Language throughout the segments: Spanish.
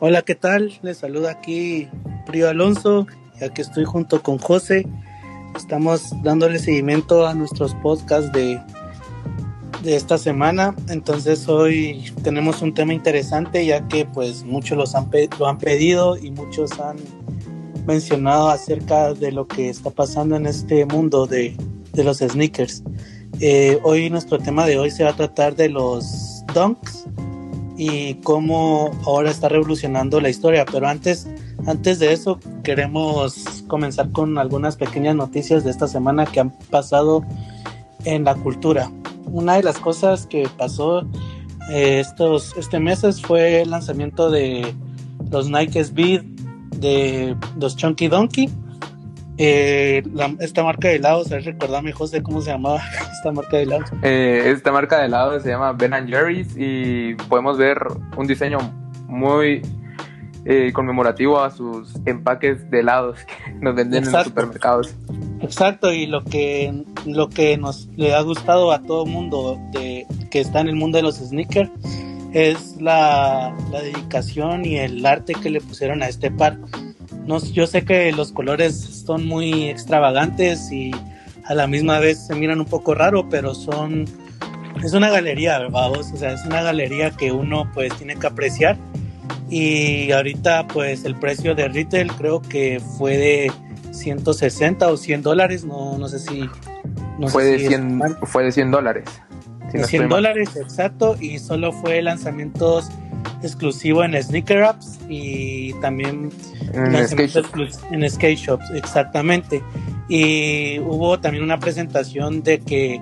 Hola, ¿qué tal? Les saluda aquí Prio Alonso, ya que estoy junto con José. Estamos dándole seguimiento a nuestros podcasts de, de esta semana. Entonces hoy tenemos un tema interesante ya que pues muchos los han, lo han pedido y muchos han mencionado acerca de lo que está pasando en este mundo de, de los sneakers. Eh, hoy nuestro tema de hoy se va a tratar de los dunks y cómo ahora está revolucionando la historia. Pero antes, antes de eso, queremos comenzar con algunas pequeñas noticias de esta semana que han pasado en la cultura. Una de las cosas que pasó eh, estos este meses fue el lanzamiento de los Nike Speed de los Chunky Donkey. Eh, esta marca de helados, recordame José cómo se llamaba esta marca de helados. Eh, esta marca de helados se llama Ben Jerry's y podemos ver un diseño muy eh, conmemorativo a sus empaques de helados que nos venden en los supermercados. Exacto, y lo que, lo que nos le ha gustado a todo mundo de, que está en el mundo de los sneakers es la, la dedicación y el arte que le pusieron a este par. No, yo sé que los colores son muy extravagantes y a la misma vez se miran un poco raro, pero son es una galería, ¿verdad? O sea, es una galería que uno pues tiene que apreciar y ahorita pues el precio de retail creo que fue de 160 o 100 dólares, no, no sé si... fue, de 100, fue de 100 dólares. Si 100 dólares, exacto, y solo fue lanzamientos exclusivo en Sneaker Apps y también en skate, en skate Shops, exactamente. Y hubo también una presentación de que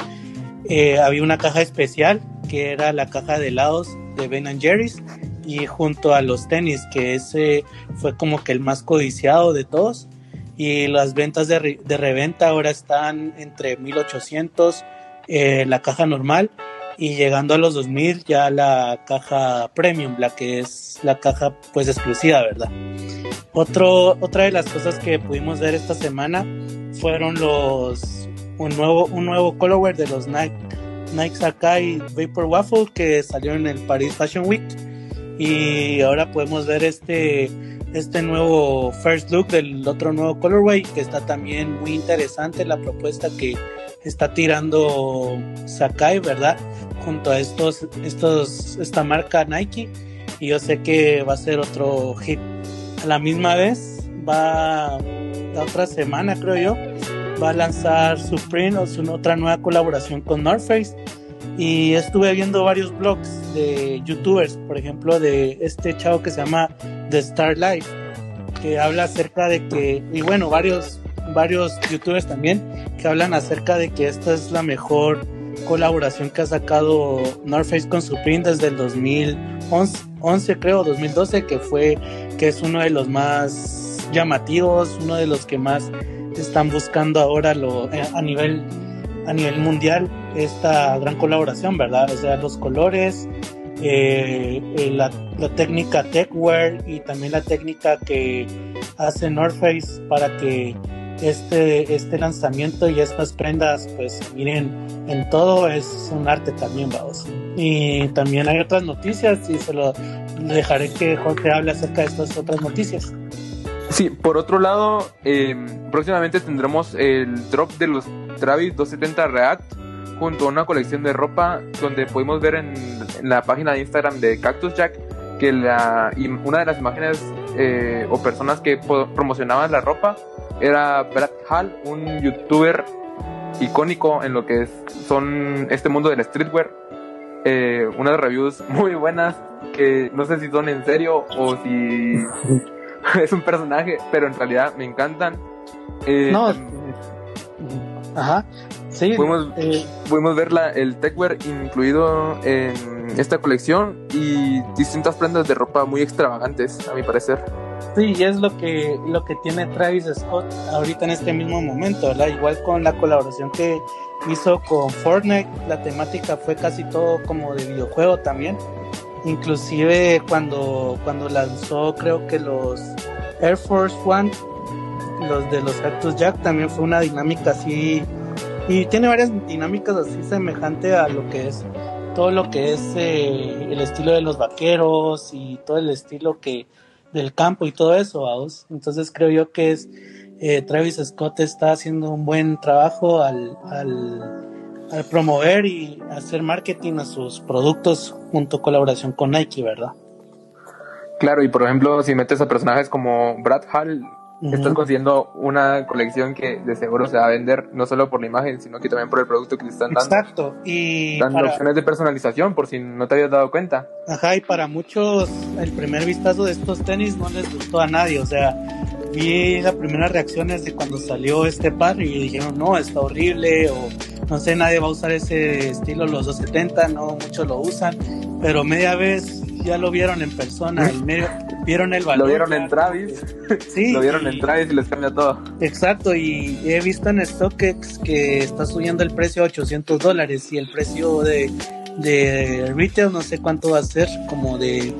eh, había una caja especial que era la caja de helados de Ben Jerry's y junto a los tenis, que ese fue como que el más codiciado de todos. Y las ventas de, de reventa ahora están entre 1800 eh, la caja normal y llegando a los 2000 ya la caja premium, la que es la caja pues exclusiva, ¿verdad? Otro, otra de las cosas que pudimos ver esta semana fueron los un nuevo un nuevo colorware de los Nike Nike Sakai Vapor Waffle que salió en el Paris Fashion Week y ahora podemos ver este este nuevo first look del otro nuevo colorway que está también muy interesante la propuesta que está tirando Sakai, ¿verdad? Junto a estos, estos, esta marca Nike. Y yo sé que va a ser otro hit. A la misma vez, va la otra semana, creo yo, va a lanzar Supreme o su otra nueva colaboración con North Face. Y estuve viendo varios blogs de youtubers, por ejemplo, de este chavo que se llama The Star Life, que habla acerca de que, y bueno, varios varios youtubers también que hablan acerca de que esta es la mejor colaboración que ha sacado North Face con Supreme desde el 2011 creo 2012 que fue que es uno de los más llamativos uno de los que más están buscando ahora eh, a nivel a nivel mundial esta gran colaboración verdad o sea los colores eh, eh, la, la, técnica techwear y también la técnica que hace North Face para que este, este lanzamiento y estas prendas, pues miren, en todo es un arte también, vamos. Y también hay otras noticias y se lo dejaré que Jorge hable acerca de estas otras noticias. Sí, por otro lado, em, próximamente tendremos el drop de los Travis 270 React junto a una colección de ropa donde pudimos ver en, la página de Instagram de Cactus Jack que la, una de las imágenes eh, o personas que promocionaban la ropa era Brad Hall, un youtuber icónico en lo que es, son este mundo del streetwear. Eh, unas reviews muy buenas que no sé si son en serio o si es un personaje, pero en realidad me encantan. Eh, no, ajá, sí. Pudimos, eh, ver la, el techwear incluido en esta colección y distintas prendas de ropa muy extravagantes, a mi parecer. Sí, y es lo que, lo que tiene Travis Scott ahorita en este mismo momento, ¿verdad? Igual con la colaboración que hizo con Fortnite, la temática fue casi todo como de videojuego también. Inclusive cuando, cuando lanzó creo que los Air Force One, los de los Cactus Jack, también fue una dinámica así, y tiene varias dinámicas así semejante a lo que es todo lo que es eh, el estilo de los vaqueros y todo el estilo que del campo y todo eso, vamos. Entonces creo yo que es eh, Travis Scott está haciendo un buen trabajo al, al, al, promover y hacer marketing a sus productos junto a colaboración con Nike, ¿verdad? Claro, y por ejemplo, si metes a personajes como Brad Hall, Estás consiguiendo una colección que de seguro se va a vender no solo por la imagen, sino que también por el producto que le están dando. Exacto. Y dando opciones de personalización, por si no te habías dado cuenta. Ajá, y para muchos el primer vistazo de estos tenis no les gustó a nadie. O sea, vi las primeras reacciones de cuando salió este par y dijeron, no, está horrible, o no sé, nadie va a usar ese estilo los 270, no muchos lo usan, pero media vez ya lo vieron en persona, y medio, vieron el valor. Lo vieron en Travis. Sí. lo vieron en Travis y les cambia todo. Exacto, y he visto en StockX que está subiendo el precio a 800 dólares y el precio de, de retail no sé cuánto va a ser, como de...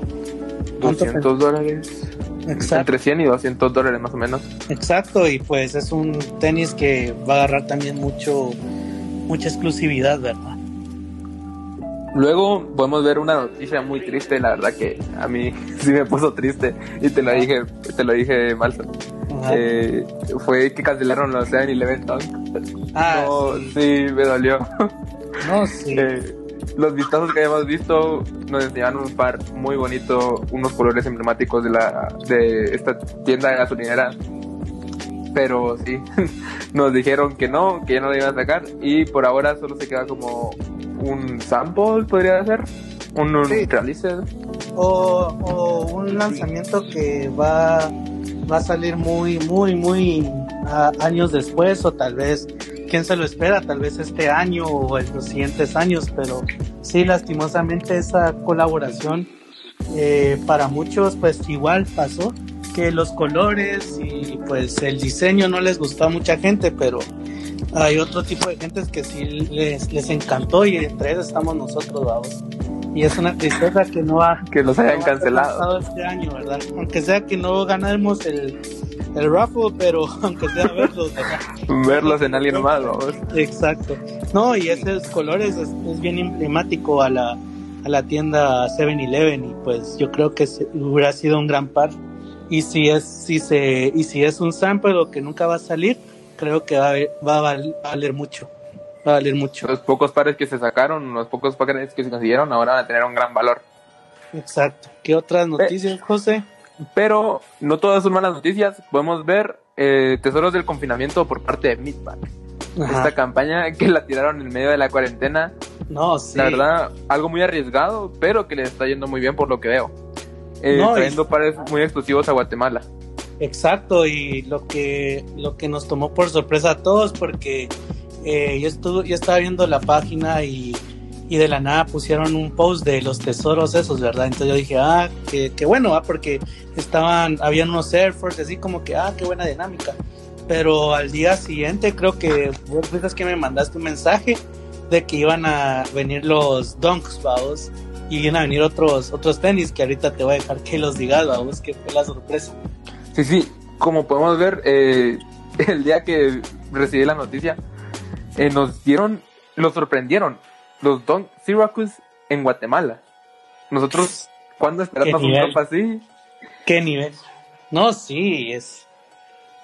200 dólares. Exacto. Entre 100 y 200 dólares más o menos. Exacto, y pues es un tenis que va a agarrar también mucho mucha exclusividad, ¿verdad? Luego podemos ver una noticia muy triste, la verdad que a mí sí me puso triste y te lo dije, te lo dije mal. Eh, fue que cancelaron los 7-Eleven Ah, no, sí. me dolió. No, sí. Eh, los vistazos que habíamos visto nos enseñaban un par muy bonito, unos colores emblemáticos de la de esta tienda de gasolinera. Pero sí, nos dijeron que no, que ya no lo iban a sacar. Y por ahora solo se queda como un sample, podría ser, un, un O, un lanzamiento que va, va a salir muy, muy, muy años después o tal vez, quién se lo espera, tal vez este año o en los siguientes años, pero sí, lastimosamente esa colaboración eh, para muchos pues igual pasó que los colores y pues el diseño no les gustó a mucha gente, pero hay otro tipo de gentes que sí les, les encantó y entre ellos estamos nosotros, vamos. Y es una tristeza que no ha... Que los hayan cancelado. Este año, ¿verdad? Aunque sea que no ganemos el, el raffle, pero aunque sea verlos, verlos en alguien más, vamos. Exacto. No, y esos colores es, bien emblemático a la, a la tienda 7-Eleven y pues yo creo que hubiera sido un gran par. Y si es, si se, y si es un sample o que nunca va a salir, creo que va a, va a valer mucho. Va a valer mucho. Los pocos pares que se sacaron, los pocos pares que se consiguieron, ahora van a tener un gran valor. Exacto. ¿Qué otras noticias, José? Pero no todas son malas noticias. Podemos ver eh, Tesoros del Confinamiento por parte de Midpack. Esta campaña que la tiraron en medio de la cuarentena. No, sí. La verdad, algo muy arriesgado, pero que le está yendo muy bien por lo que veo. Eh, trayendo pares muy exclusivos a Guatemala. Exacto, y lo que, lo que nos tomó por sorpresa a todos, porque eh, yo, estuve, yo estaba viendo la página y, y, de la nada pusieron un post de los tesoros esos, ¿verdad? Entonces yo dije, ah, qué, bueno, ah, porque estaban, habían unos Force así como que, ah, qué buena dinámica. Pero al día siguiente creo que vos dices que me mandaste un mensaje de que iban a venir los Dunks, vamos, y iban a venir otros, otros tenis que ahorita te voy a dejar que los digas, vamos, que fue la sorpresa. Sí, sí, como podemos ver, eh, el día que recibí la noticia, eh, nos dieron, nos sorprendieron los Don Syracuse en Guatemala. Nosotros, ¿cuándo esperamos un tropa así? ¿Qué nivel? No, sí, es,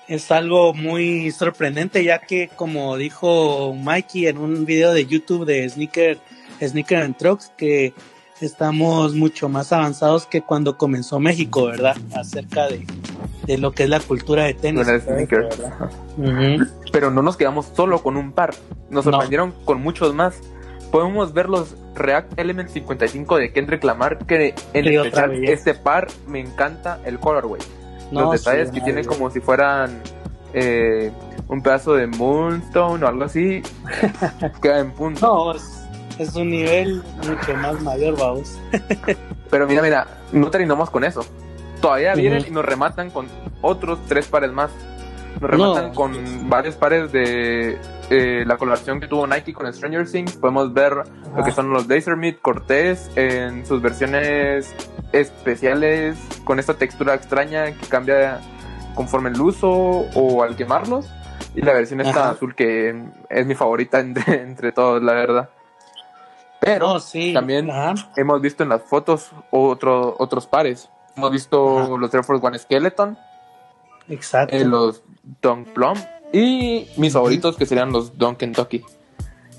es algo muy sorprendente, ya que, como dijo Mikey en un video de YouTube de Sneaker, Sneaker and Trucks, que estamos mucho más avanzados que cuando comenzó México, ¿verdad? Acerca de, de lo que es la cultura de tenis. Pero no nos quedamos solo con un par, nos sorprendieron con muchos más. Podemos ver los React Element 55 de Kendrick Lamar, que en especial este par me encanta el colorway. los detalles que tienen como si fueran eh, un pedazo de Moonstone o algo así, queda en punto. No, es un nivel mucho más mayor, vamos. Pero mira, mira, no terminamos con eso. Todavía vienen y nos rematan con otros tres pares más. Nos rematan con varios pares de eh, la colaboración que tuvo Nike con Stranger Things. Podemos ver lo que son los Laser Meat Cortés en sus versiones especiales con esta textura extraña que cambia conforme el uso o al quemarlos. Y la versión esta azul que es mi favorita entre, entre todos, la verdad. Pero sí. también Ajá. hemos visto en las fotos otro, otros pares. Hemos visto Ajá. los Air Force One Skeleton, Exacto. eh, los Dunk Plum y mis favoritos que serían los Dunk Kentucky.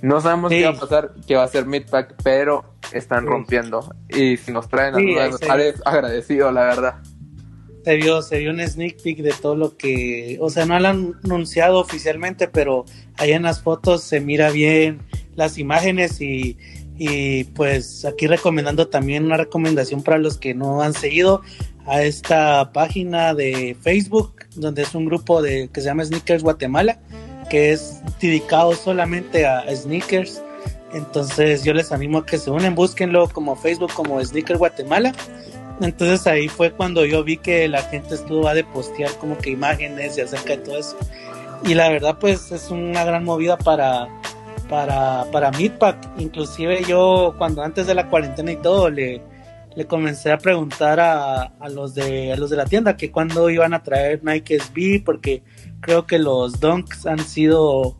No sabemos Sí. qué va a pasar, qué va a ser Midpack, pero están Sí. rompiendo. Y si nos traen Sí, se- pares, agradecido, la verdad. se vio, se vio un sneak peek de todo lo que, o sea, no lo han anunciado oficialmente, pero ahí en las fotos se mira bien las imágenes y, y pues aquí recomendando también una recomendación para los que no han seguido a esta página de Facebook, donde es un grupo de que se llama Sneakers Guatemala, que es dedicado solamente a, sneakers. Entonces yo les animo a que se unen, búsquenlo como Facebook como Sneakers Guatemala. Entonces ahí fue cuando yo vi que la gente estuvo a de postear como que imágenes y acerca de todo eso. Y la verdad pues es una gran movida para, para, para Meatpack. Inclusive yo cuando antes de la cuarentena y todo le, le comencé a preguntar a, a los de, a los de la tienda que cuándo iban a traer Nike SB porque creo que los Dunks han sido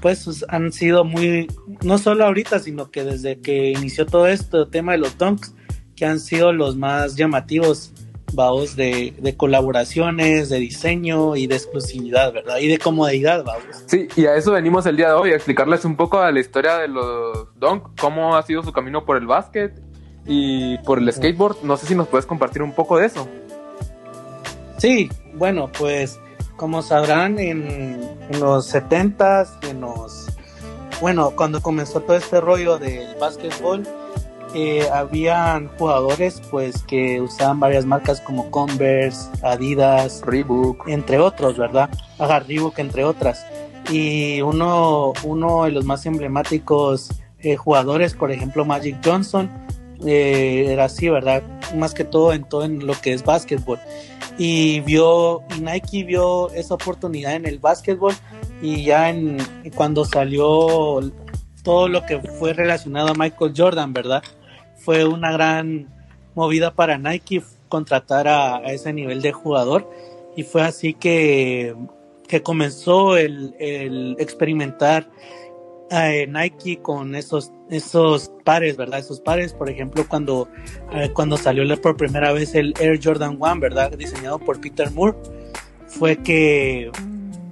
pues han sido muy no solo ahorita sino que desde que inició todo esto tema de los Dunks que han sido los más llamativos vaos de, de colaboraciones, de diseño y de exclusividad, ¿verdad? Y de comodidad, vaos. Sí, y a eso venimos el día de hoy, a explicarles un poco a la historia de los Dunk, cómo ha sido su camino por el básquet y por el skateboard. No sé si nos puedes compartir un poco de eso. Sí, bueno, pues como sabrán, en, en los 70s, en los. Bueno, cuando comenzó todo este rollo del básquetbol, eh, habían jugadores pues que usaban varias marcas como Converse, Adidas, Reebok. entre otros, ¿verdad? Ajá, Reebok, entre otras. Y uno, uno de los más emblemáticos eh, jugadores, por ejemplo, Magic Johnson, eh, era así, ¿verdad? Más que todo en todo en lo que es básquetbol. Y vio, Nike vio esa oportunidad en el básquetbol y ya en cuando salió todo lo que fue relacionado a Michael Jordan, ¿verdad? Fue una gran movida para Nike contratar a, ese nivel de jugador y fue así que, que comenzó el experimentar eh, Nike con esos, esos pares, ¿verdad? Esos pares, por ejemplo, cuando, eh, cuando salió por primera vez el Air Jordan 1, ¿verdad? Diseñado por Peter Moore, fue que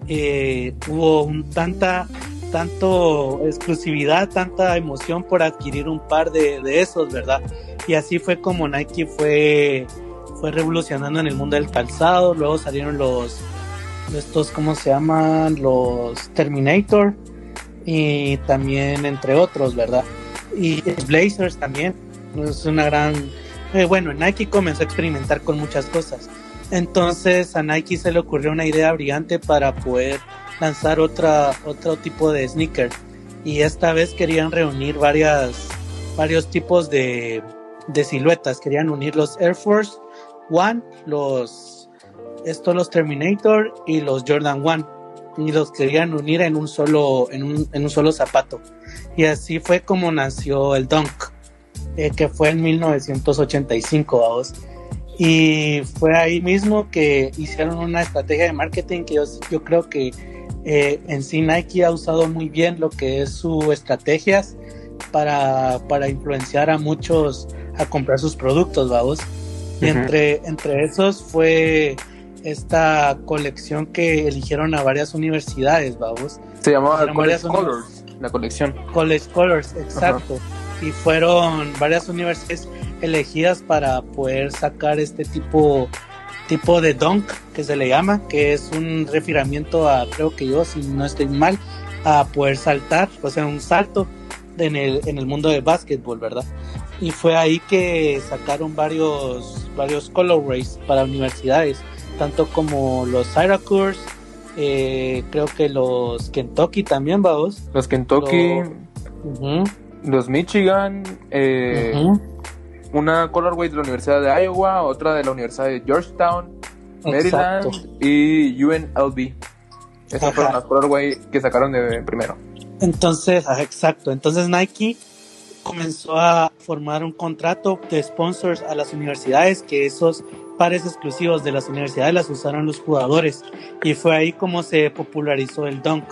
eh, hubo tanta tanto exclusividad, tanta emoción por adquirir un par de, de esos, ¿verdad? Y así fue como Nike fue, fue revolucionando en el mundo del calzado, luego salieron los, estos, ¿cómo se llaman? Los Terminator y también entre otros, ¿verdad? Y Blazers también, es una gran... eh, bueno, Nike comenzó a experimentar con muchas cosas. Entonces a Nike se le ocurrió una idea brillante para poder lanzar otra, otro tipo de sneaker. Y esta vez querían reunir varias, varios tipos de, de siluetas. Querían unir los Air Force One, los, estos los Terminator y los Jordan One. Y los querían unir en un solo, en un, en un solo zapato. Y así fue como nació el Dunk, eh, que fue en 1985, vamos. Y fue ahí mismo que hicieron una estrategia de marketing que yo, yo creo que eh, en sí Nike ha usado muy bien lo que es sus estrategias para, para influenciar a muchos a comprar sus productos, vamos. Y Ujú. entre, entre esos fue esta colección que eligieron a varias universidades, vamos. Se llamaba College Colors, la colección. College Colors, exacto. Y fueron varias universidades elegidas para poder sacar este tipo tipo de dunk que se le llama, que es un refiramiento a, creo que yo, si no estoy mal, a poder saltar, o sea, un salto en el, en el mundo del básquetbol, ¿verdad? Y fue ahí que sacaron varios, varios colorways para universidades, tanto como los Syracuse, eh, creo que los Kentucky también, vamos. Los Kentucky, los Michigan, eh, una colorway de la Universidad de Iowa, otra de la Universidad de Georgetown, Maryland Exacto. y UNLV. Esas Ajá. fueron las colorway que sacaron de primero. Entonces, ajá, exacto. Entonces Nike comenzó a formar un contrato de sponsors a las universidades que esos pares exclusivos de las universidades las usaron los jugadores y fue ahí como se popularizó el dunk.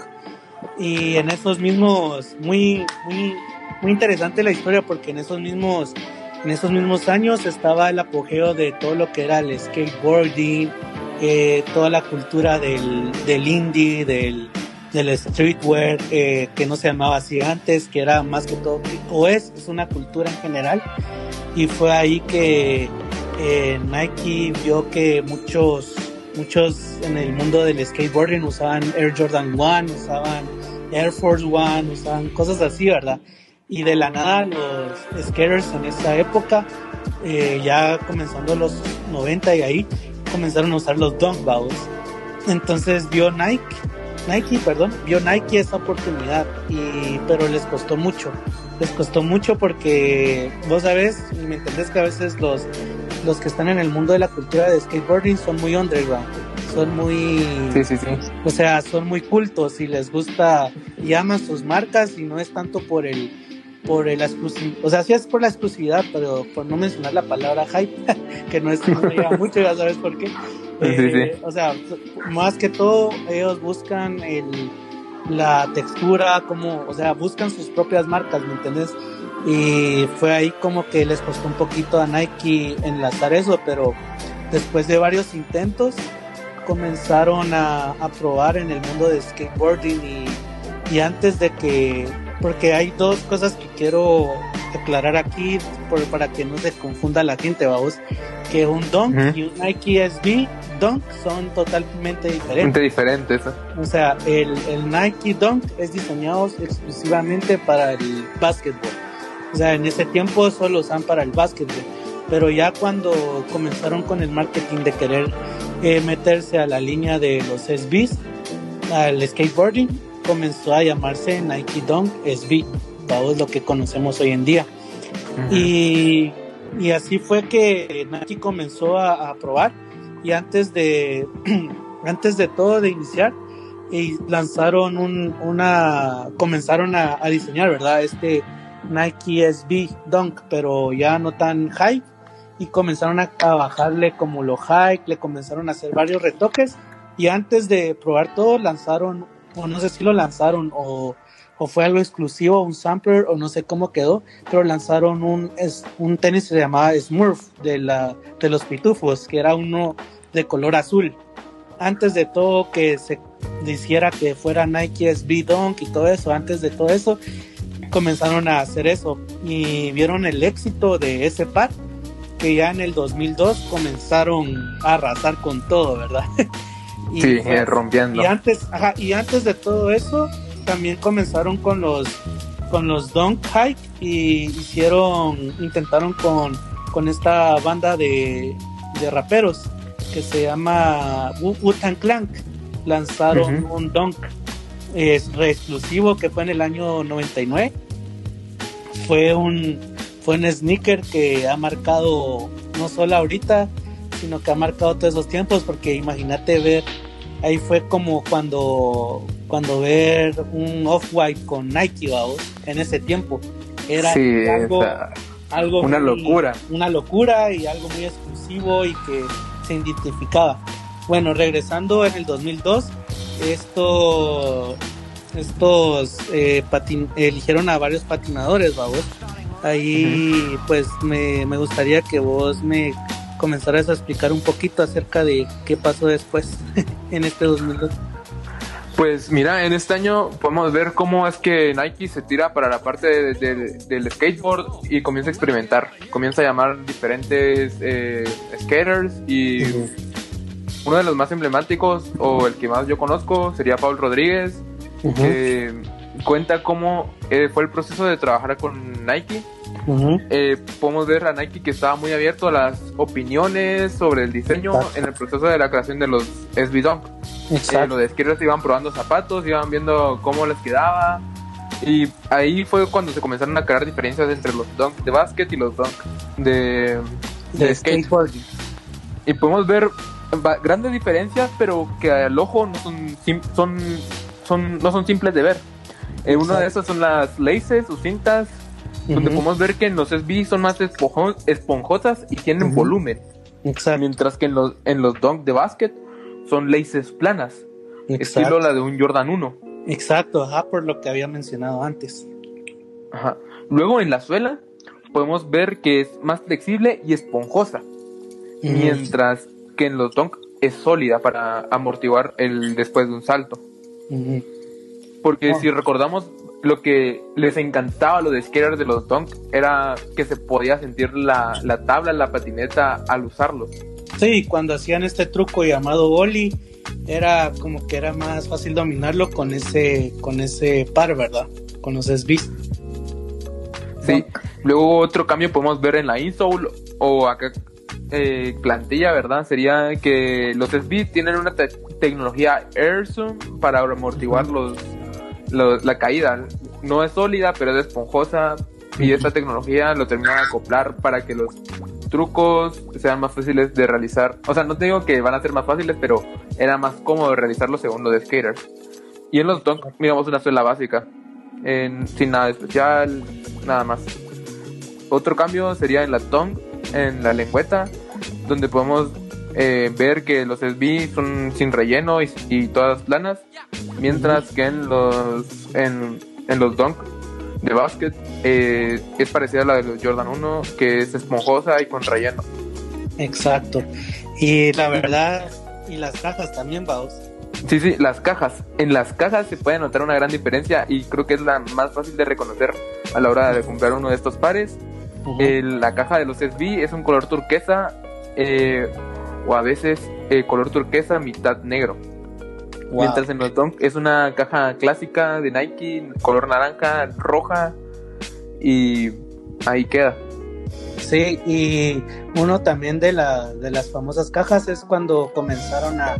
Y en esos mismos, muy, muy, muy interesante la historia porque en esos mismos en esos mismos años estaba el apogeo de todo lo que era el skateboarding, eh, toda la cultura del, del indie, del, del streetwear, eh, que no se llamaba así antes, que era más que todo, o es, es una cultura en general. Y fue ahí que eh, Nike vio que muchos, muchos en el mundo del skateboarding usaban Air Jordan 1, usaban Air Force One, usaban cosas así, ¿verdad? Y de la nada los skaters en esa época, eh, ya comenzando los 90 y ahí, comenzaron a usar los dunk balls. Entonces vio Nike, Nike, perdón, vio Nike esa oportunidad, y, pero les costó mucho. Les costó mucho porque vos sabés, me entendés que a veces los, los que están en el mundo de la cultura de skateboarding son muy underground, son muy, Sí, sí, sí. o sea, son muy cultos y les gusta y aman sus marcas y no es tanto por el por el exclusivo, o sea, sí es por la exclusividad, pero por no mencionar la palabra hype, que no es no me lleva mucho, ya sabes por qué. Eh, O sea, más que todo ellos buscan el la textura, como, o sea, buscan sus propias marcas, ¿me entiendes? Y fue ahí como que les costó un poquito a Nike enlazar eso, pero después de varios intentos comenzaron a, a probar en el mundo de skateboarding y, y antes de que, porque hay dos cosas que quiero aclarar aquí por, para que no se confunda la gente, vamos, que un Dunk y un Nike SB Dunk son totalmente diferentes. Gente diferente eso. O sea, el, el Nike Dunk es diseñado exclusivamente para el básquetbol. O sea, en ese tiempo solo usan para el básquetbol. Pero ya cuando comenzaron con el marketing de querer eh, meterse a la línea de los SBs, al skateboarding, comenzó a llamarse Nike Dunk SB. Vamos, lo que conocemos hoy en día. Y, y así fue que Nike comenzó a, a probar y antes de antes de todo de iniciar y lanzaron un, una comenzaron a, a diseñar verdad este Nike SB Dunk pero ya no tan high y comenzaron a, a bajarle como lo high le comenzaron a hacer varios retoques y antes de probar todo lanzaron o no sé si lo lanzaron o fue algo exclusivo, un sampler, o no sé cómo quedó, pero lanzaron un, es, un tenis que se llamaba Smurf de, la, de los pitufos, que era uno de color azul. Antes de todo que se hiciera que fuera Nike SB Dunk y todo eso, antes de todo eso, comenzaron a hacer eso y vieron el éxito de ese par, que ya en el 2002 comenzaron a arrasar con todo, ¿verdad? y Sí, eh, rompiendo. y antes, ajá, y antes de todo eso, también comenzaron con los con los Dunk Hike y hicieron, intentaron con, con esta banda de, de raperos que se llama Wu- Wu-Tang Clan. Lanzaron un Dunk es re exclusivo que fue en el año 99. Fue un fue un sneaker que ha marcado no solo ahorita, sino que ha marcado todos esos tiempos porque imagínate ver ahí fue como cuando cuando ver un off-white con Nike vamos, en ese tiempo era Sí, algo, algo una muy- locura. una locura y algo muy exclusivo y que se identificaba bueno regresando en el 2002 esto estos eh, patin- eligieron a varios patinadores vamos. Ahí pues me, me gustaría que vos me comenzaras a explicar un poquito acerca de qué pasó después en este 2002 Pues mira, en este año podemos ver cómo es que Nike se tira para la parte de- de- del skateboard y comienza a experimentar. Comienza a llamar diferentes eh, skaters y uno de los más emblemáticos o el que más yo conozco sería Paul Rodríguez. Ujú, que cuenta cómo eh, fue el proceso de trabajar con Nike. ujú, Eh, podemos ver a Nike que estaba muy abierto a las opiniones sobre el diseño Exacto. en el proceso de la creación de los SB Dunk. Eh, los skaters iban probando zapatos, iban viendo cómo les quedaba. Y ahí fue cuando se comenzaron a crear diferencias entre los dunk de básquet y los dunk de, de de Y podemos ver grandes diferencias, pero que al ojo no son, son, son, no son simples de ver. Eh, una de esas son las laces o cintas, donde podemos ver que en los SB son más esponjo- esponjosas y tienen volumen, exacto. Mientras que en los, en los dunk de básquet son laces planas, estilo exacto. la de un Jordan 1. exacto ajá por lo que había mencionado antes. Ajá. Luego en la suela podemos ver que es más flexible y esponjosa, mientras que en los donk es sólida para amortiguar el después de un salto. Porque oh. si recordamos lo que les encantaba a los skaters de los donk era que se podía sentir la, la tabla, la patineta al usarlos. Sí, cuando hacían este truco llamado Oli, era como que era más fácil dominarlo con ese, con ese par, ¿verdad? Con los SBs. Sí, luego otro cambio podemos ver en la insole o acá eh, plantilla, ¿verdad? Sería que los SB tienen una tecnología AirZoom para amortiguar los, la caída. No es sólida, pero es esponjosa y esta tecnología lo termina de acoplar para que los trucos sean más fáciles de realizar. O sea, no te digo que van a ser más fáciles, pero era más cómodo realizarlo según los de skaters. Y en los donk miramos una suela básica, en, sin nada especial, nada más. Otro cambio sería en la tongue, en la lengüeta, donde podemos eh, ver que los SB son sin relleno y, todas planas, mientras que en los en, en los dunk de básquet eh, es parecida a la de los Jordan 1, que es esponjosa y con relleno. Exacto. Y la verdad, y las cajas también, vamos. Sí, sí, las cajas. En las cajas se puede notar una gran diferencia y creo que es la más fácil de reconocer a la hora de comprar uno de estos pares. la caja de los SB es un color turquesa eh, o a veces eh, color turquesa mitad negro. Mientras en los Dunk es una caja clásica de Nike, color naranja, roja y ahí queda. Sí, y uno también de, la, de las famosas cajas es cuando comenzaron a,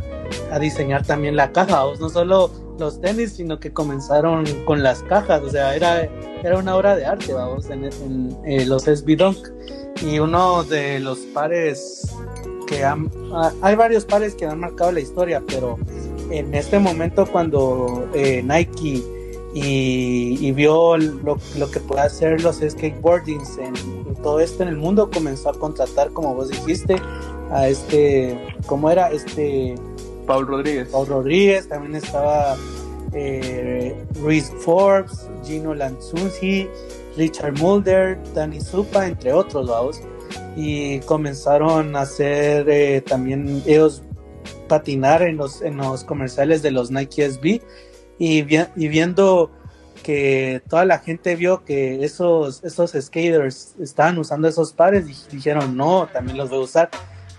diseñar también la caja, no solo los tenis, sino que comenzaron con las cajas, o sea, era, era una obra de arte, vamos, en, en, los SB. Y uno de los pares que han, hay varios pares que han marcado la historia, pero en este momento cuando eh, Nike y, vio lo, que puede hacer los skateboardings en, todo esto en el mundo, comenzó a contratar, como vos dijiste, a este, ¿cómo era? Este... Paul Rodríguez. Paul Rodríguez, también estaba eh, Forbes, Gino Lanzunzi, Richard Mulder, Danny Supa, entre otros, vamos. Y comenzaron a hacer eh, también ellos patinar en los, en los comerciales de los Nike SB y, y viendo que toda la gente vio que esos, esos skaters estaban usando esos pares y dijeron no, también los voy a usar.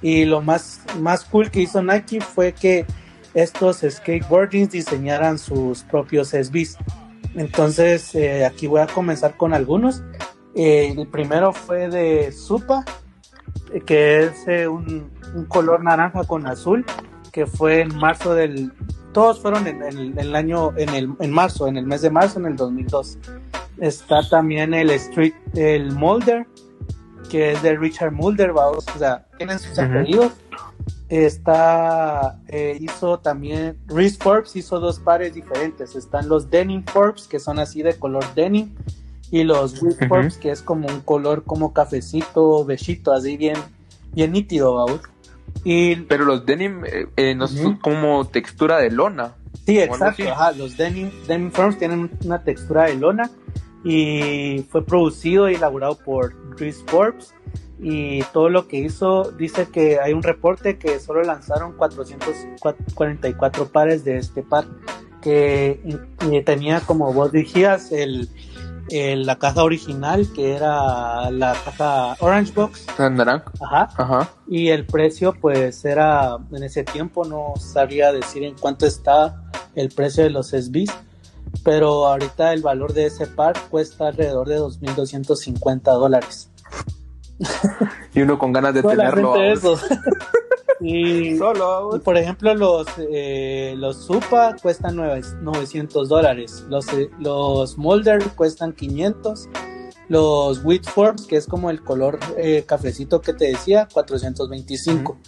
Y lo más, más cool que hizo Nike fue que estos skateboardings diseñaran sus propios SBs. Entonces eh, aquí voy a comenzar con algunos. Eh, el primero fue de Supa, que es eh, un, color naranja con azul que fue en marzo del... Todos fueron en, el año, en, el, en marzo, en el mes de marzo, en el 2002. Está también el Street, el Mulder, que es de Richard Mulder, vamos, o sea, tienen sus apellidos. Está, eh, hizo también, Reese Forbes hizo dos pares diferentes. Están los Denim Forbes, que son así de color denim, y los Reese Forbes, que es como un color como cafecito, besito, así bien, bien nítido, vamos. Pero los denim eh, eh, no son como textura de lona. Sí, exacto. los denim, denim firms tienen una textura de lona y fue producido y elaborado por Chris Forbes y todo lo que hizo dice que hay un reporte que solo lanzaron 444 pares de este par que tenía como vos decías el la caja original, que era la caja Orange Box. Ajá. Ajá. Y el precio, pues era en ese tiempo, no sabía decir en cuánto está el precio de los SBs, pero ahorita el valor de ese par cuesta alrededor de 2.250 dólares. y uno con ganas de tenerlo. Eso. Y, Solo, por ejemplo, los, eh, los Supa cuestan 900 dólares, los, eh, los Molder cuestan 500, los Whitforms, que es como el color eh, cafecito que te decía, 425.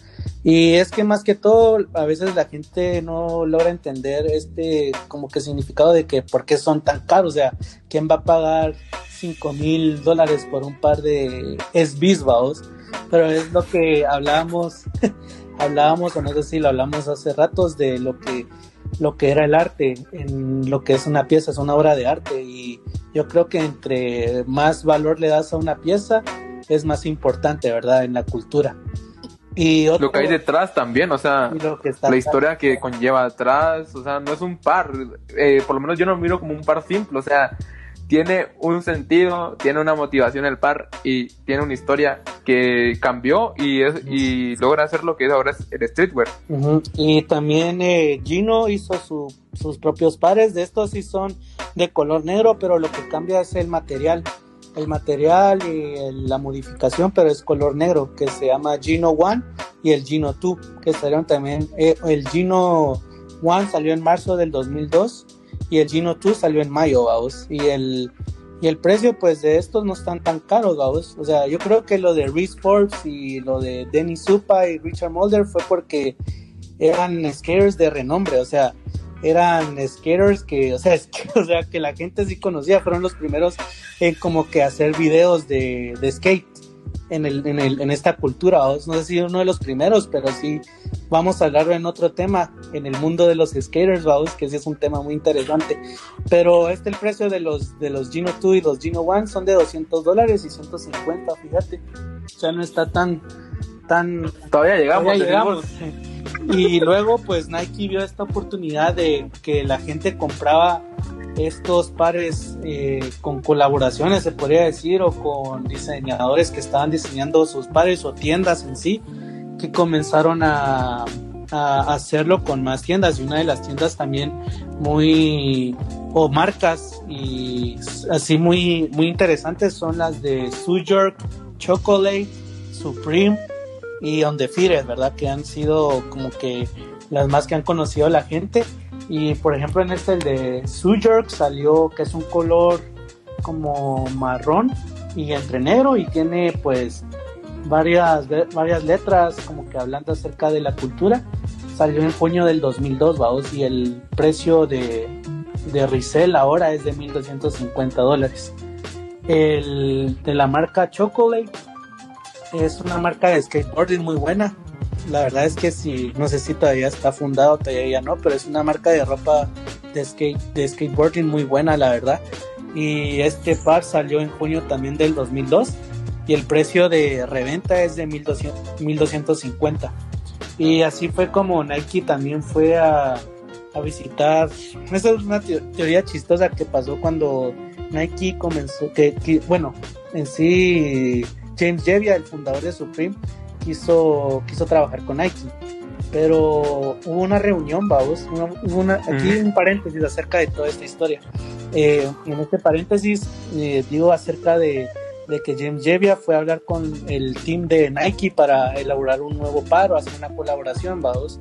Y es que más que todo, a veces la gente no logra entender este como que significado de que por qué son tan caros, o sea, ¿quién va a pagar 5 mil dólares por un par de SBs, pero es lo que hablábamos, hablábamos, o no sé si lo hablamos hace ratos, de lo que, lo que era el arte, en lo que es una pieza, es una obra de arte, y yo creo que entre más valor le das a una pieza, es más importante, ¿verdad? En la cultura. Y lo que hay detrás también, o sea, la historia que conlleva atrás, o sea, no es un par, eh, por lo menos yo no lo miro como un par simple, o sea, tiene un sentido, tiene una motivación el par y tiene una historia que cambió y, es, y logra hacer lo que es ahora el streetwear. Y también eh, Gino hizo sus propios pares, de estos sí son de color negro, pero lo que cambia es el material. El material y la modificación, pero es color negro, que se llama Gino One y el Gino 2, que salieron también. Eh, el Gino One salió en marzo del 2002 y el Gino 2 salió en mayo, vamos. Y el, y el precio, pues, de estos no están tan caros, vamos. O sea, yo creo que lo de Reese Forbes y lo de Denny Supa y Richard Mulder fue porque eran skaters de renombre, o sea, eran skaters que, o sea, que la gente sí conocía, fueron los primeros en como que hacer videos de, de skate en, el, en, el, en esta cultura. No sé si uno de los primeros, pero sí vamos a hablar en otro tema, en el mundo de los skaters, vamos, que sí es un tema muy interesante. Pero este el precio de los, de los Gino 2 y los Gino 1 son de 200 dólares y 150, fíjate. O sea, no está tan... tan todavía llegamos. llegamos. Y luego pues Nike vio esta oportunidad de que la gente compraba estos pares eh, con colaboraciones, se podría decir, o con diseñadores que estaban diseñando sus pares o tiendas en sí, que comenzaron a, hacerlo con más tiendas y una de las tiendas también muy o marcas y así muy muy interesantes son las de York Chocolate, Supreme y The ¿verdad? Que han sido como que las más que han conocido la gente y por ejemplo en este el de Sujerk salió que es un color como marrón y entre negro y tiene pues varias, varias letras como que hablando acerca de la cultura. Salió en junio del 2002, vamos, y el precio de, de Rizel ahora es de 1.250 dólares. El de la marca Chocolate es una marca de skateboarding muy buena la verdad es que si, no sé si todavía está fundado, todavía no, pero es una marca de ropa de, skate, de skateboarding muy buena, la verdad. Y este par salió en junio también del 2002 y el precio de reventa es de 1200, 1250. Y así fue como Nike también fue a, a visitar. Esa es una teoría chistosa que pasó cuando Nike comenzó, que bueno, en sí James Jevia, el fundador de Supreme, quiso, quiso trabajar con Nike. Pero hubo una reunión, vamos, una, aquí un paréntesis acerca de toda esta historia. Eh, en este paréntesis eh, digo acerca de, de, que James Jevia fue a hablar con el team de Nike para elaborar un nuevo paro, hacer una colaboración, vamos.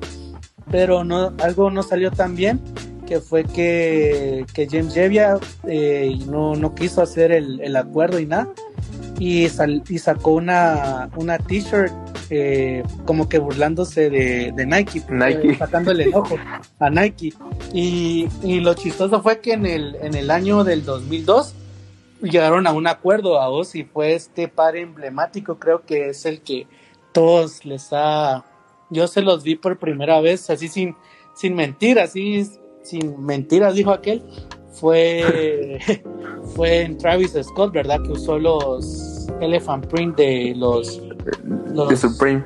Pero no, algo no salió tan bien que fue que, que James Jevia eh, no, no quiso hacer el, el acuerdo y nada y, y sacó una, una t-shirt eh, como que burlándose de, Nike, Nike. sacándole el ojo a Nike. Y, lo chistoso fue que en el, en el año del 2002 llegaron a un acuerdo a vos y fue este par emblemático, creo que es el que todos les ha... Yo se los vi por primera vez, así sin, sin mentir, así sin mentiras, dijo aquel, fue, fue en Travis Scott, ¿verdad? Que usó los Elephant Print de los, de Supreme.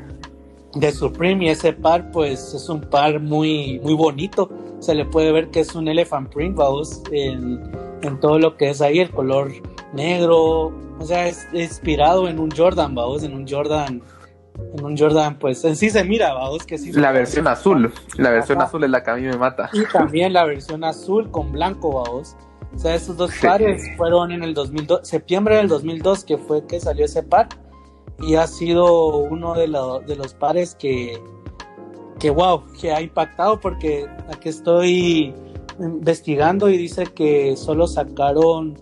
De Supreme y ese par pues es un par muy, muy bonito. Se le puede ver que es un Elephant Print, vamos, en, en todo lo que es ahí, el color negro. O sea, es inspirado en un Jordan, vamos, en un Jordan en un Jordan, pues en sí se mira, vamos, que sí. La versión azul, la versión azul es la que a mí me mata. Y también la versión azul con blanco, vamos. O sea, esos dos pares fueron en el 2002, septiembre del 2002 que fue que salió ese par y ha sido uno de, de los pares que, que wow, que ha impactado porque aquí estoy investigando y dice que solo sacaron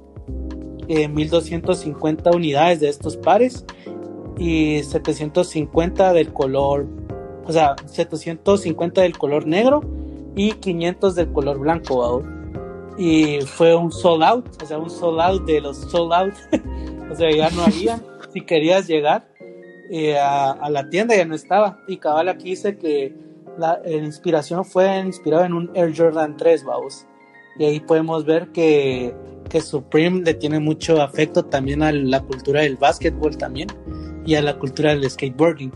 1250 eh, unidades de estos pares y 750 del color, o sea, 750 del color negro y 500 del color blanco, Y fue un sold out, o sea, un sold out de los sold out, o sea, ya no había, si querías llegar eh, a, la tienda ya no estaba. Y cabal aquí dice que la, inspiración fue inspirada en un Air Jordan 3, vamos. Y ahí podemos ver que que Supreme le tiene mucho afecto también a la cultura del básquetbol también y a la cultura del skateboarding.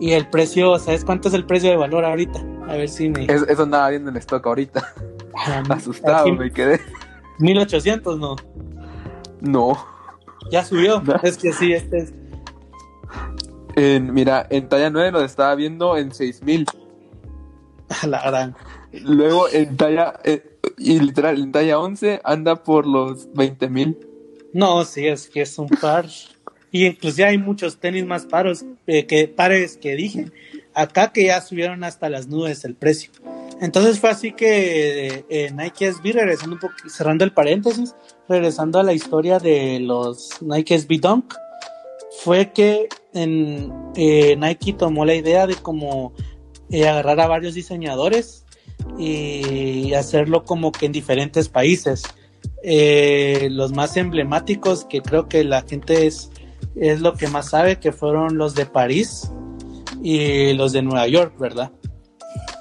Y el precio, ¿sabes cuánto es el precio de valor ahorita? A ver si me... eso andaba viendo en stock ahorita. Ah, Asustado me quedé. 1800, ¿no? No. Ya subió. Es que sí, este es... En, mira, en talla 9 lo estaba viendo en 6000. La gran. Luego en talla, eh, y literal, en talla 11 anda por los 20 mil. No, sí, es que es un par. Y inclusive hay muchos tenis más paros, eh, que pares que dije. Acá que ya subieron hasta las nubes el precio. Entonces fue así que eh, Nike SB, regresando un poco, cerrando el paréntesis, regresando a la historia de los Nike SB Dunk, fue que en, Nike tomó la idea de como agarrar a varios diseñadores y hacerlo como que en diferentes países. Eh, los más emblemáticos que creo que la gente es, es lo que más sabe que fueron los de París y los de Nueva York, ¿verdad?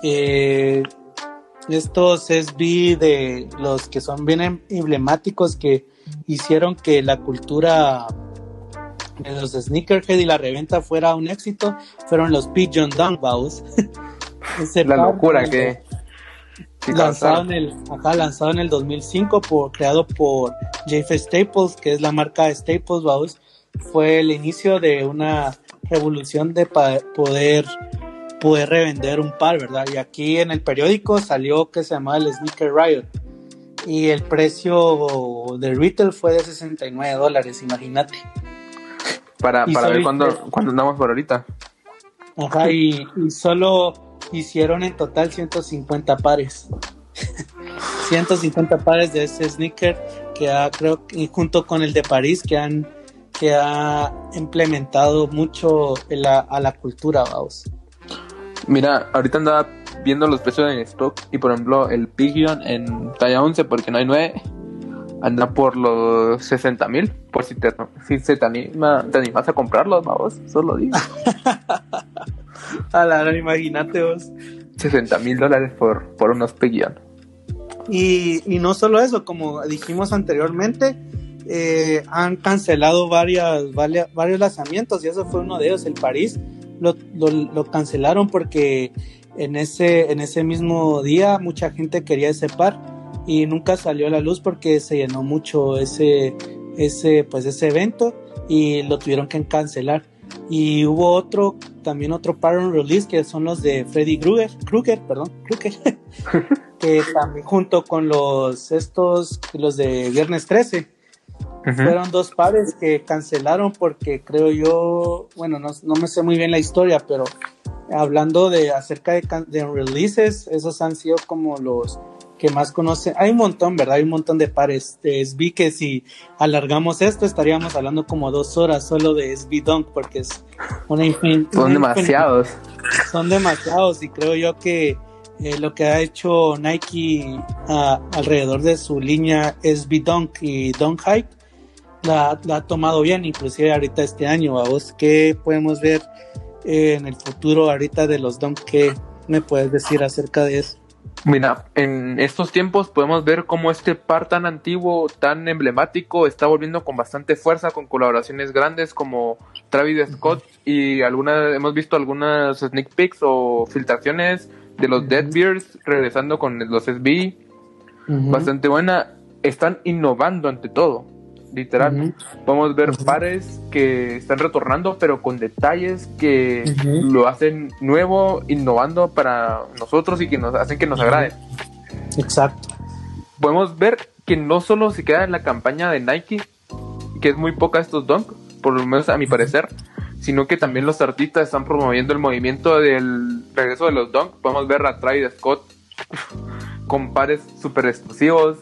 Eh, estos SB de los que son bien em, emblemáticos que hicieron que la cultura de los sneakerhead y la reventa fuera un éxito fueron los Pigeon Dunk la locura que lanzado en el lanzado en el 2005 por creado por JF Staples que es la marca de Staples Baus fue el inicio de una revolución de poder poder revender un par verdad y aquí en el periódico salió que se llamaba el Sneaker Riot. Y el precio de retail fue de 69 dólares imagínate. Para, para ver cuándo, cuándo andamos por ahorita. Ajá y, y solo hicieron en total 150 pares. 150 pares de ese sneaker que ha, creo, y junto con el de París, que han que ha implementado mucho a la cultura, vamos. Mira, ahorita andaba viendo los precios en stock y por ejemplo el Pigeon en talla 11 porque no hay 9 anda por los 60 mil por si te, si se te, anima, te animas a comprarlos, vamos, solo digo. A la imagínate vos. 60 mil dólares por, por unos Pigeon. Y, y, no solo eso, como dijimos anteriormente, eh, han cancelado varias, varios lanzamientos y eso fue uno de ellos, el París. Lo, lo, cancelaron porque en ese, en ese mismo día mucha gente quería ese par y nunca salió a la luz porque se llenó mucho ese, ese, pues ese evento y lo tuvieron que cancelar. Y hubo otro, también otro parent release que son los de Freddy Krueger, Krueger, perdón, Krueger, que también junto con los estos, los de Viernes 13, fueron dos pares que cancelaron porque creo yo, bueno, no, no, me sé muy bien la historia, pero hablando de acerca de, de releases, esos han sido como los que más conocen. Hay un montón, ¿verdad? Hay un montón de pares. De SB que si alargamos esto estaríamos hablando como dos horas solo de SB Dunk porque es una Son demasiados. Son demasiados y creo yo que eh, lo que ha hecho Nike ah, alrededor de su línea SB Dunk y Dunk Hype la, ha tomado bien, inclusive ahorita este año. vos qué podemos ver eh, en el futuro ahorita de los Dunk? ¿Qué me puedes decir acerca de eso? Mira, en estos tiempos podemos ver cómo este par tan antiguo, tan emblemático, está volviendo con bastante fuerza, con colaboraciones grandes como Travis Scott y algunas, hemos visto algunas sneak peeks o filtraciones de los Deadbeards regresando con los SB, bastante buena. Están innovando ante todo literal. Podemos ver pares que están retornando, pero con detalles que lo hacen nuevo, innovando para nosotros y que nos hacen que nos agrade. Exacto. Podemos ver que no solo se queda en la campaña de Nike, que es muy poca estos dunk, por lo menos a mi parecer, sino que también los artistas están promoviendo el movimiento del regreso de los dunk. Podemos ver a Travis Scott con pares super exclusivos.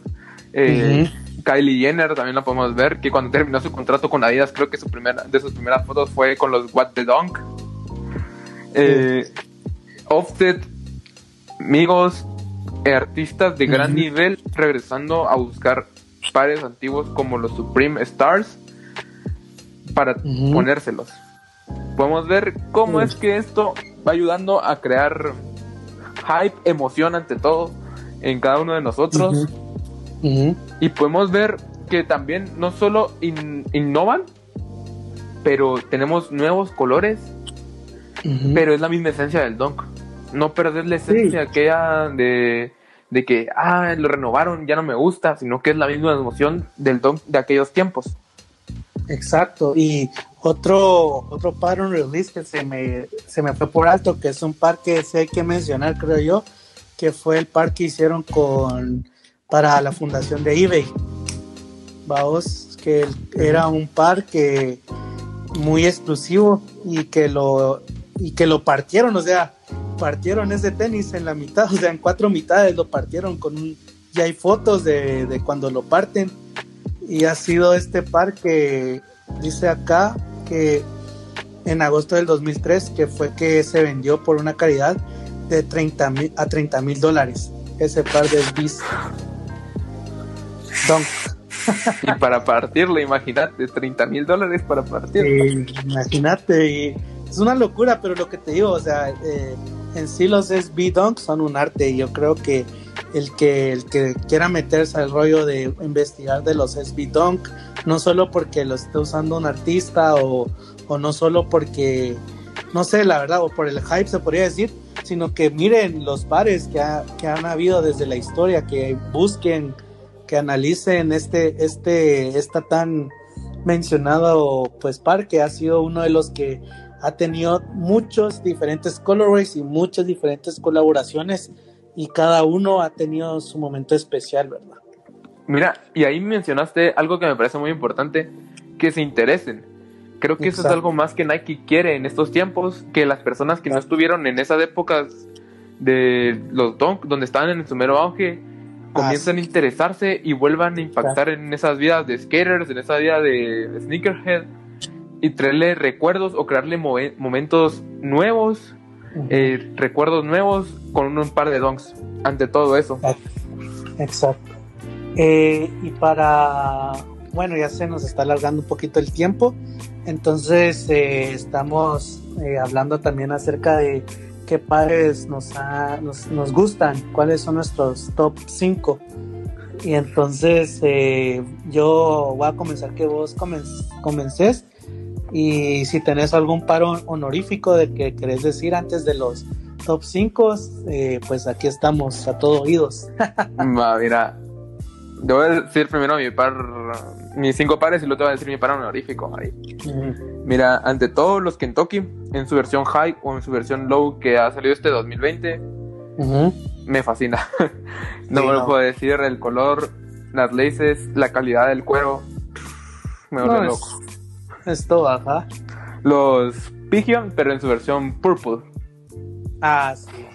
Eh, Kylie Jenner también la podemos ver, que cuando terminó su contrato con Adidas, creo que su primera, de sus primeras fotos fue con los What the Dunk. Eh, Offset, amigos, artistas de gran nivel regresando a buscar pares antiguos como los Supreme Stars para ponérselos. Podemos ver cómo es que esto va ayudando a crear hype, emoción ante todo en cada uno de nosotros. Y podemos ver que también no solo innovan, pero tenemos nuevos colores, pero es la misma esencia del Dunk. No perder la esencia que de, de que, ah, lo renovaron, ya no me gusta, sino que es la misma emoción del Dunk de aquellos tiempos. Exacto, y otro, otro pattern release que se me, se me fue por alto, que es un par que sí hay que mencionar, creo yo, que fue el par que hicieron con para la fundación de eBay. Vamos, que era un par que muy exclusivo y que lo y que lo partieron, o sea, partieron ese tenis en la mitad, o sea, en cuatro mitades lo partieron con un ya hay fotos de, de cuando lo parten y ha sido este par que dice acá que en agosto del 2003 que fue que se vendió por una caridad de 30 mil a 30 mil dólares ese par de bis y para partirlo, imagínate, 30 mil dólares para partirlo. imagínate, y es una locura, pero lo que te digo, o sea, eh, en sí los SB Dunk son un arte y yo creo que el que el que quiera meterse al rollo de investigar de los SB Dunk, no solo porque lo esté usando un artista o, o no solo porque, no sé, la verdad, o por el hype se podría decir, sino que miren los pares que, que han habido desde la historia, que busquen que analicen este, este, esta tan mencionado pues parque ha sido uno de los que ha tenido muchos diferentes colorways y muchas diferentes colaboraciones y cada uno ha tenido su momento especial, ¿verdad? Mira, y ahí mencionaste algo que me parece muy importante, que se interesen. Creo que eso es algo más que Nike quiere en estos tiempos, que las personas que no estuvieron en esas épocas de los Dunk, donde estaban en su mero auge, comienzan a interesarse y vuelvan a impactar en esas vidas de skaters, en esa vida de sneakerhead y traerle recuerdos o crearle momentos nuevos, eh, recuerdos nuevos con un par de donks ante todo eso. Exacto. Eh, y para, bueno, ya se nos está alargando un poquito el tiempo, entonces eh, estamos hablando también acerca de qué pares nos, nos, gustan, cuáles son nuestros top 5. Y entonces eh, yo voy a comenzar que vos comences y si tenés algún paro honorífico de que querés decir antes de los top 5, eh, pues aquí estamos a todos oídos. Va, mira, yo voy a decir primero mi par, mis cinco pares y luego te voy a decir mi par honorífico. Ahí. Mira, ante todo los Kentucky, en su versión high o en su versión low que ha salido este 2020, me fascina. no me lo puedo decir, el color, las laces, la calidad del cuero, me vuelve loco. Esto baja. Los Pigeon, pero en su versión purple. Ah, sí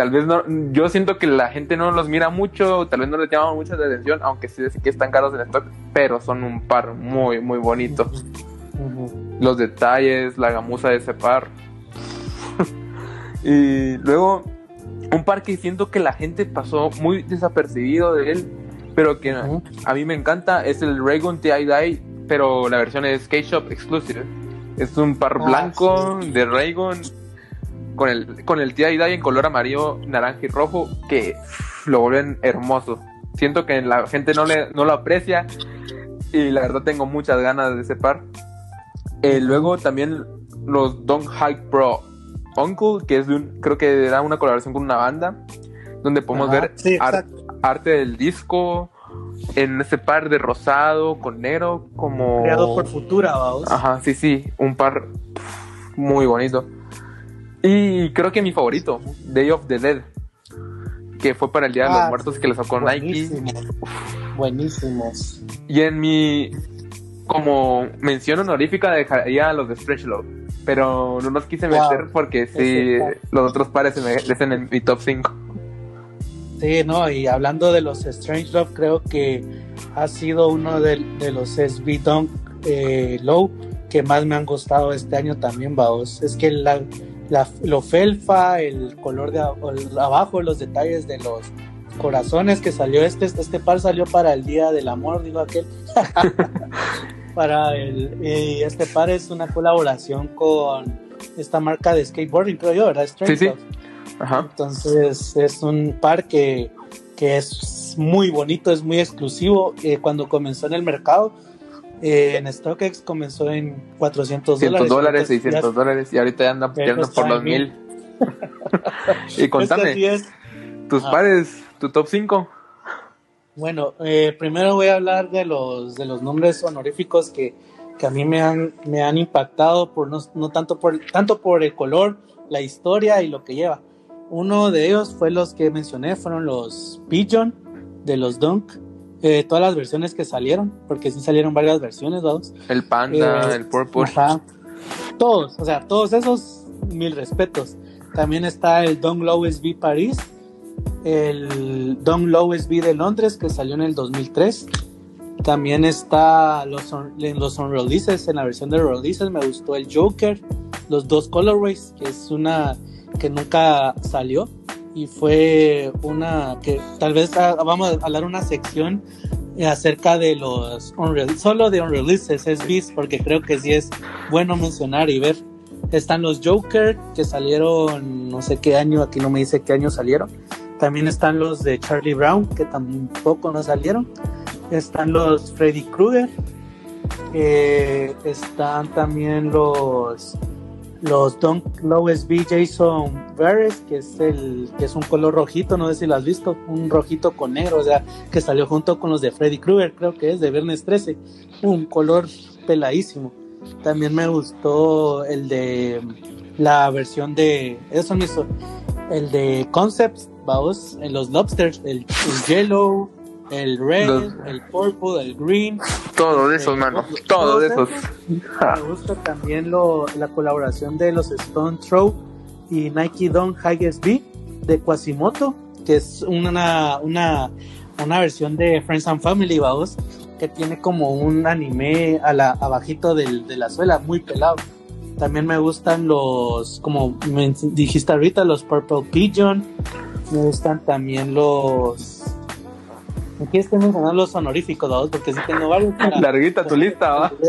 tal vez no, yo siento que la gente no los mira mucho, tal vez no les llama mucha atención, aunque sí que están caros en stock, pero son un par muy, muy bonito. Los detalles, la gamuza de ese par. y luego, un par que siento que la gente pasó muy desapercibido de él, pero que a mí me encanta, es el Raygun TI pero la versión es Skate Shop Exclusive. Es un par ah, blanco de Raygun con el, con el TI en color amarillo, naranja y rojo que lo vuelven hermoso. Siento que la gente no, le, no lo aprecia y la verdad tengo muchas ganas de ese par. Eh, luego también los Don't Hike Pro Uncle, que es de un, creo que era una colaboración con una banda, donde podemos ver arte del disco en ese par de rosado con negro, como. Creado por Futura, vamos. Ajá, sí, sí, un par muy bonito. Y creo que mi favorito, Day of the Dead, que fue para el Día de los ah, Muertos que le sacó Nike. Buenísimos. Y en mi, como mención honorífica, dejaría a los de Stretch Love. Pero no los quise meter porque sí, los otros pares se merecen en mi top 5. Sí, no, y hablando de los Strange Love, creo que ha sido uno de, los SB Dunk eh, Low que más me han gustado este año también, vaos. Es que la, la, lo felfa, el color de abajo, los detalles de los corazones que salió este, este par salió para el día del amor, digo aquel. para el, y este par es una colaboración con esta marca de skateboarding, creo yo, ¿verdad? sí, sí. Entonces es un par que, que es es muy bonito, es muy exclusivo. Eh, cuando comenzó en el mercado, eh, en StockX comenzó en 400 dólares. dólares, 600 dólares y ahorita ya andan por los mil. y contame, tus ah. pares, tu top 5. Bueno, eh, primero voy a hablar de los, de los nombres honoríficos que, que a mí me han, me han impactado, por no, no tanto, por, tanto por el color, la historia y lo que lleva. Uno de ellos fue los que mencioné, fueron los Pigeon de los Dunk. Eh, todas las versiones que salieron, porque sí salieron varias versiones, dos. El Panda, eh, el Purple. todos, o sea, todos esos, mil respetos. También está el Don Low SB París, el Don Low SB de Londres, que salió en el 2003. También está los en los on releases, en la versión de releases me gustó el Joker, los dos colorways, que es una que nunca salió y fue una que tal vez vamos a hablar una sección acerca de los solo de unreleases es bis porque creo que sí es bueno mencionar y ver están los Joker que salieron no sé qué año aquí no me dice qué año salieron también están los de Charlie Brown que tampoco no salieron están los Freddy Krueger están también los los Don Low SB Jason Veres, que es el que es un color rojito, no sé si lo has visto, un rojito con negro, o sea, que salió junto con los de Freddy Krueger, creo que es de Viernes 13, un color peladísimo. También me gustó el de la versión de eso mismo, el de Concepts, vamos, en los lobsters, el, el yellow, el red, el purple, el green. Todo de esos, mano. Todo de esos. Me gusta también lo, la colaboración de los Stone Throw y Nike Don High SB de Quasimoto, que es una, una, una versión de Friends and Family, vamos, que tiene como un anime a la, abajito del, de la suela, muy pelado. También me gustan los, como me dijiste ahorita, los Purple Pigeon. Me gustan también los Aquí estoy mencionando los honoríficos, ¿no? porque sí tengo varios. Larguita tu lista, ¿va?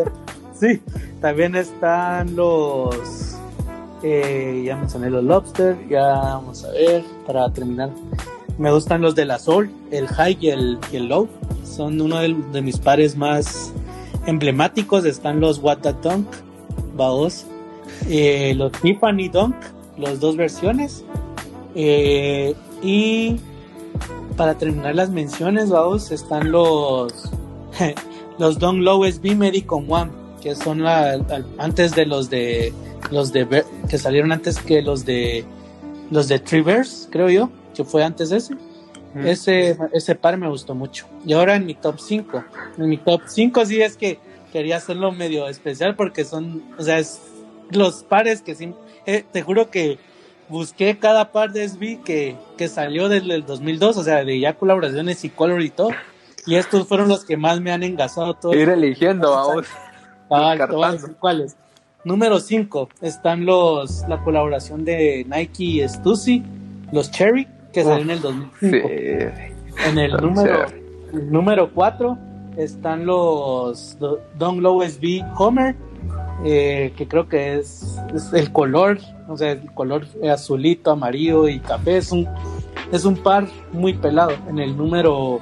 Sí, también están los. Eh, ya mencioné los Lobster, ya vamos a ver, para terminar. Me gustan los de la Sol, el High y el, Low. Son uno de, mis pares más emblemáticos. Están los What the Dunk, vaos. Eh, los Tiffany Dunk, las dos versiones. Eh, y para terminar las menciones, vamos, están los los Don Low SB Medicom One, que son la, antes de los de los de que salieron antes que los de los de Trivers, creo yo, que fue antes de ese. Ese, ese par me gustó mucho. Y ahora en mi top 5. En mi top 5 sí es que quería hacerlo medio especial porque son, o sea, es los pares que sí, eh, te juro que busqué cada par de SB que, que salió desde el 2002, o sea, de ya colaboraciones y color y todo. Y estos fueron los que más me han engasado todo. Ir eligiendo, vamos. Ah, cuáles. Número 5 están los la colaboración de Nike y Stussy, los Cherry, que salió en el 2005. En el número, el número 4 están los Don Low SB Homer, eh, que creo que es, el color, o sea, el color azulito, amarillo y café, es un, es un par muy pelado. En el número,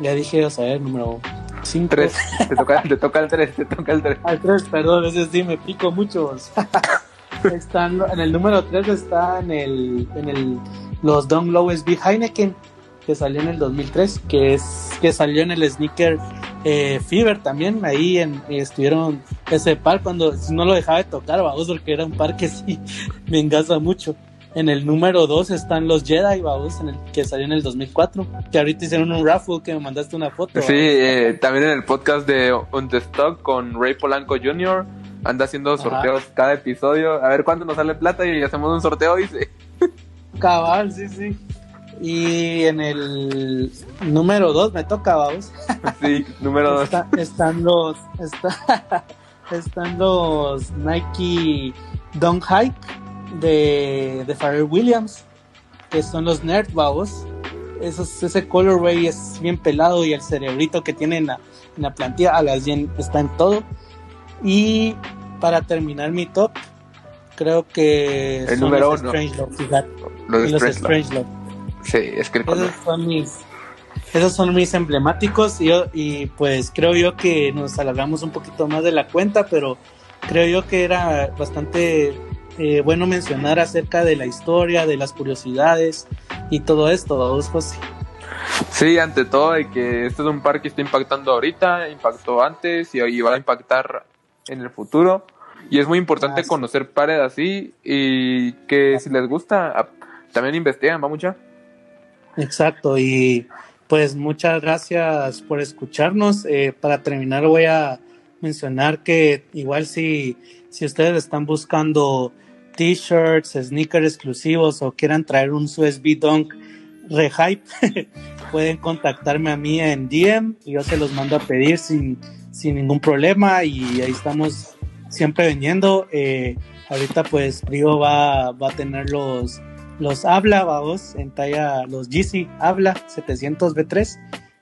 ya dije, o sea, el número 5. Te toca, te toca el 3, te toca el 3. Al 3, perdón, ese sí me pico mucho. Están, en el número 3 está en el, en el, los Don Low SB Heineken que salió en el 2003, que es que salió en el sneaker eh, Fever también, ahí en, estuvieron ese par cuando no lo dejaba de tocar, vamos, porque era un par que sí me engasa mucho. En el número 2 están los Jedi, vamos, en el que salió en el 2004, que ahorita hicieron un raffle que me mandaste una foto. Sí, eh, también en el podcast de On The Stock con Ray Polanco Jr. anda haciendo sorteos cada episodio. A ver cuándo nos sale plata y hacemos un sorteo, dice. Cabal, sí, sí. Y en el número 2 me toca, vamos. Sí, número 2. están los están los Nike Don't Hike de, de Pharrell Williams, que son los Nerd, vamos. ese colorway es bien pelado y el cerebrito que tiene en la, en la plantilla a las bien está en todo. Y para terminar mi top, creo que el número los uno. Strange Love, los, Strange Love. Sí, es que el Esos son mis, esos son mis emblemáticos y, y pues creo yo que nos alargamos un poquito más de la cuenta, pero creo yo que era bastante eh, bueno mencionar acerca de la historia, de las curiosidades y todo esto, vos José. Sí, ante todo de que este es un parque que está impactando ahorita, impactó antes y va a impactar en el futuro. Y es muy importante conocer pares así y que si les gusta, también investiguen, va mucha. Exacto, y pues muchas gracias por escucharnos. Eh, para terminar voy a mencionar que igual si, si ustedes están buscando t-shirts, sneakers exclusivos o quieran traer un USB Dunk Rehype, pueden contactarme a mí en DM y yo se los mando a pedir sin, sin ningún problema y ahí estamos siempre vendiendo. Eh, ahorita pues Río va, va a tener los, los Habla, vamos, en talla, los GC Habla 700 B3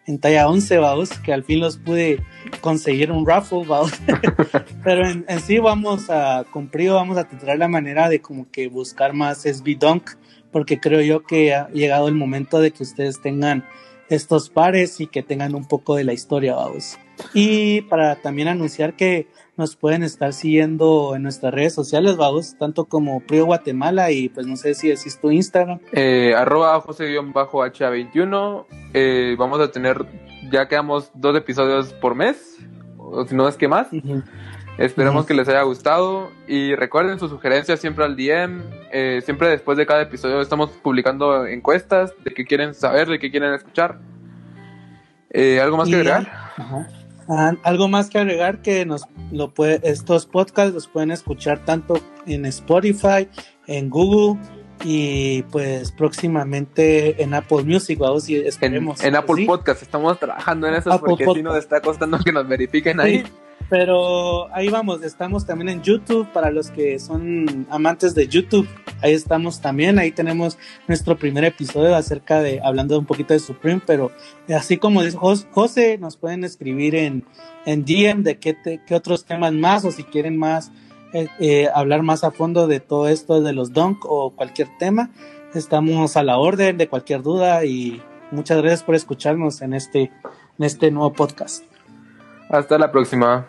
en talla 11, vamos, que al fin los pude conseguir un raffle, vamos. Pero en, sí vamos a cumplir, vamos a tratar la manera de como que buscar más SB Dunk, porque creo yo que ha llegado el momento de que ustedes tengan estos pares y que tengan un poco de la historia, vamos. Y para también anunciar que nos pueden estar siguiendo en nuestras redes sociales, vamos, tanto como Prio Guatemala y pues no sé si decís tu Instagram. Eh, arroba José-HA21. Eh, vamos a tener, ya quedamos dos episodios por mes, o si no es que más. Esperemos que les haya gustado y recuerden sus sugerencias siempre al DM. Eh, siempre después de cada episodio estamos publicando encuestas de qué quieren saber, de qué quieren escuchar. Eh, ¿Algo más que agregar? Ah, algo más que agregar que nos lo puede, estos podcasts los pueden escuchar tanto en Spotify, en Google y pues próximamente en Apple Music, vamos y esperemos. En, Apple Podcast estamos trabajando en eso porque si nos está costando que nos verifiquen ahí. Pero ahí vamos, estamos también en YouTube para los que son amantes de YouTube. Ahí estamos también, ahí tenemos nuestro primer episodio acerca de, hablando un poquito de Supreme, pero así como dice José, nos pueden escribir en, en DM de qué, qué otros temas más o si quieren más, eh, eh, hablar más a fondo de todo esto de los Dunk o cualquier tema. Estamos a la orden de cualquier duda y muchas gracias por escucharnos en este, en este nuevo podcast. Hasta la próxima.